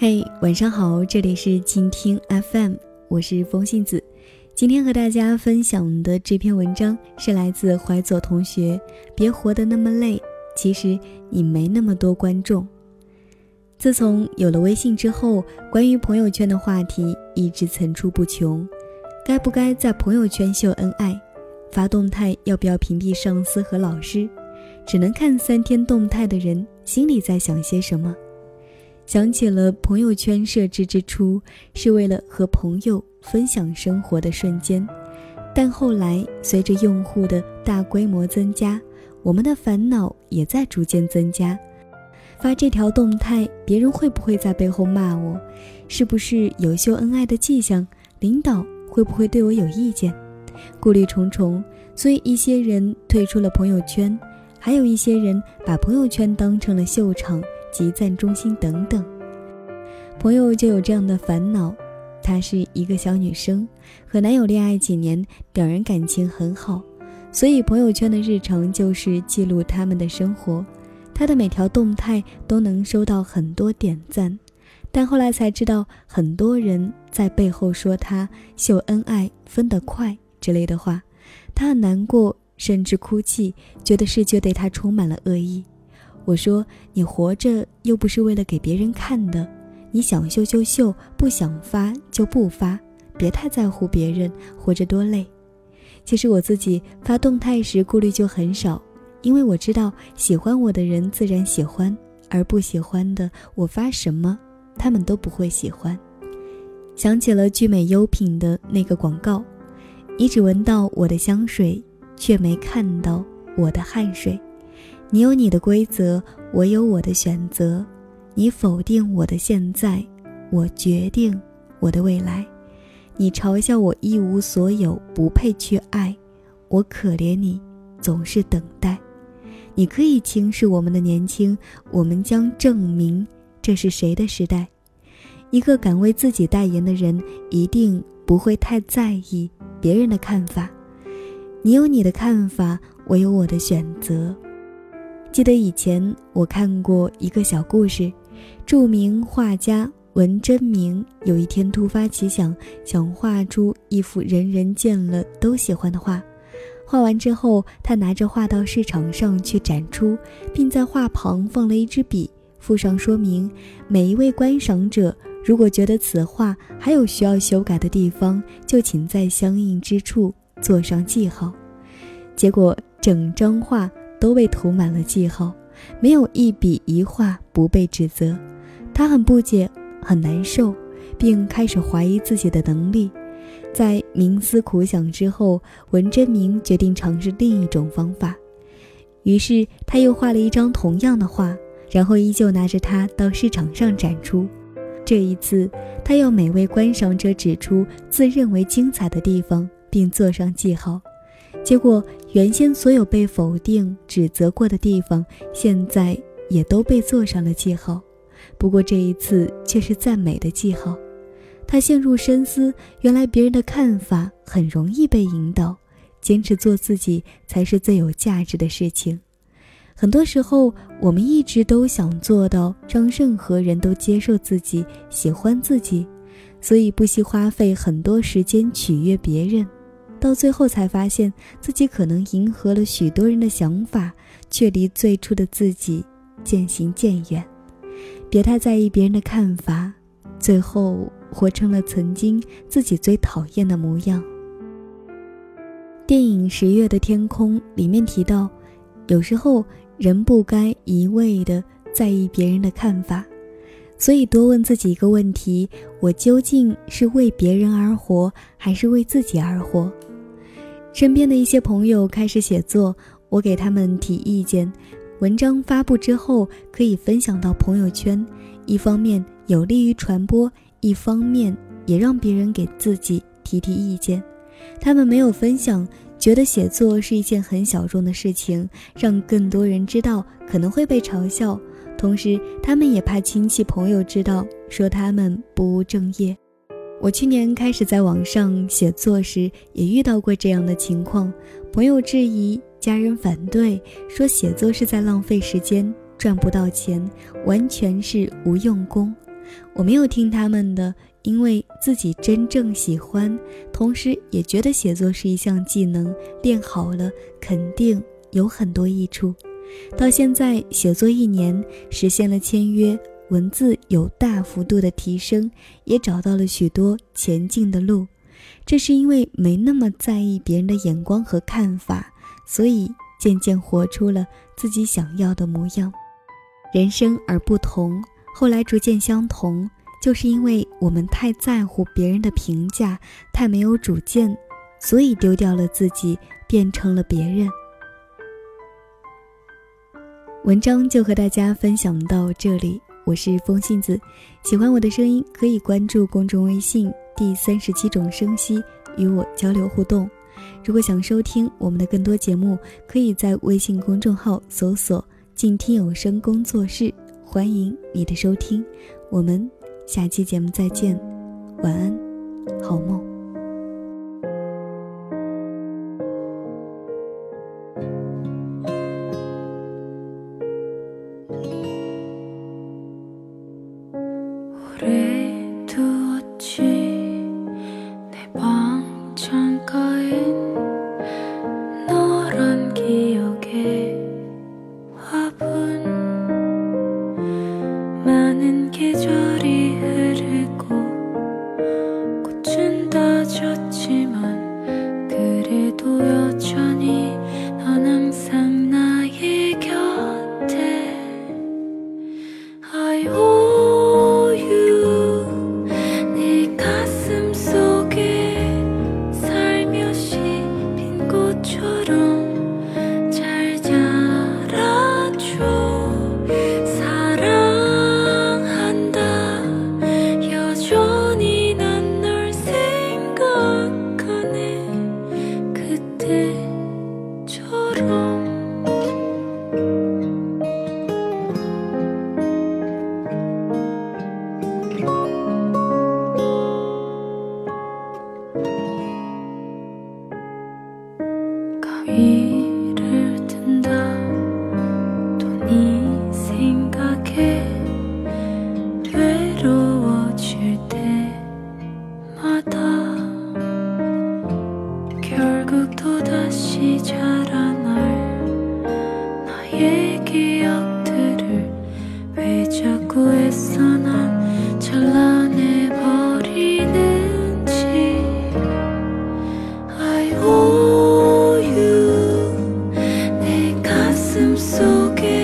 嘿，晚上好，这里是倾听 FM，我是风信子。今天和大家分享的这篇文章是来自怀左同学。别活得那么累，其实你没那么多观众。自从有了微信之后，关于朋友圈的话题一直层出不穷。该不该在朋友圈秀恩爱？发动态要不要屏蔽上司和老师？只能看三天动态的人心里在想些什么？想起了朋友圈设置之初是为了和朋友分享生活的瞬间，但后来随着用户的大规模增加，我们的烦恼也在逐渐增加。发这条动态，别人会不会在背后骂我？是不是有秀恩爱的迹象？领导会不会对我有意见？顾虑重重，所以一些人退出了朋友圈，还有一些人把朋友圈当成了秀场。集赞中心等等，朋友就有这样的烦恼。她是一个小女生，和男友恋爱几年，两人感情很好，所以朋友圈的日常就是记录他们的生活。她的每条动态都能收到很多点赞，但后来才知道，很多人在背后说她秀恩爱、分得快之类的话。她很难过，甚至哭泣，觉得世界对她充满了恶意。我说：“你活着又不是为了给别人看的，你想秀就秀，不想发就不发，别太在乎别人，活着多累。”其实我自己发动态时顾虑就很少，因为我知道喜欢我的人自然喜欢，而不喜欢的我发什么，他们都不会喜欢。想起了聚美优品的那个广告：“你只闻到我的香水，却没看到我的汗水。”你有你的规则，我有我的选择。你否定我的现在，我决定我的未来。你嘲笑我一无所有，不配去爱。我可怜你，总是等待。你可以轻视我们的年轻，我们将证明这是谁的时代。一个敢为自己代言的人，一定不会太在意别人的看法。你有你的看法，我有我的选择。记得以前我看过一个小故事，著名画家文征明有一天突发奇想，想画出一幅人人见了都喜欢的画。画完之后，他拿着画到市场上去展出，并在画旁放了一支笔，附上说明：每一位观赏者如果觉得此画还有需要修改的地方，就请在相应之处做上记号。结果整张画。都被涂满了记号，没有一笔一画不被指责。他很不解，很难受，并开始怀疑自己的能力。在冥思苦想之后，文征明决定尝试另一种方法。于是他又画了一张同样的画，然后依旧拿着它到市场上展出。这一次，他要每位观赏者指出自认为精彩的地方，并做上记号。结果，原先所有被否定、指责过的地方，现在也都被做上了记号。不过这一次却是赞美的记号。他陷入深思，原来别人的看法很容易被引导，坚持做自己才是最有价值的事情。很多时候，我们一直都想做到让任何人都接受自己、喜欢自己，所以不惜花费很多时间取悦别人。到最后才发现自己可能迎合了许多人的想法，却离最初的自己渐行渐远。别太在意别人的看法，最后活成了曾经自己最讨厌的模样。电影《十月的天空》里面提到，有时候人不该一味的在意别人的看法。所以，多问自己一个问题：我究竟是为别人而活，还是为自己而活？身边的一些朋友开始写作，我给他们提意见。文章发布之后，可以分享到朋友圈，一方面有利于传播，一方面也让别人给自己提提意见。他们没有分享，觉得写作是一件很小众的事情，让更多人知道可能会被嘲笑。同时，他们也怕亲戚朋友知道，说他们不务正业。我去年开始在网上写作时，也遇到过这样的情况：朋友质疑，家人反对，说写作是在浪费时间，赚不到钱，完全是无用功。我没有听他们的，因为自己真正喜欢，同时也觉得写作是一项技能，练好了肯定有很多益处。到现在写作一年，实现了签约，文字有大幅度的提升，也找到了许多前进的路。这是因为没那么在意别人的眼光和看法，所以渐渐活出了自己想要的模样。人生而不同，后来逐渐相同，就是因为我们太在乎别人的评价，太没有主见，所以丢掉了自己，变成了别人。文章就和大家分享到这里，我是风信子，喜欢我的声音可以关注公众微信第三十七种声息与我交流互动。如果想收听我们的更多节目，可以在微信公众号搜索“静听有声工作室”，欢迎你的收听。我们下期节目再见，晚安，好梦。 그래 be lo que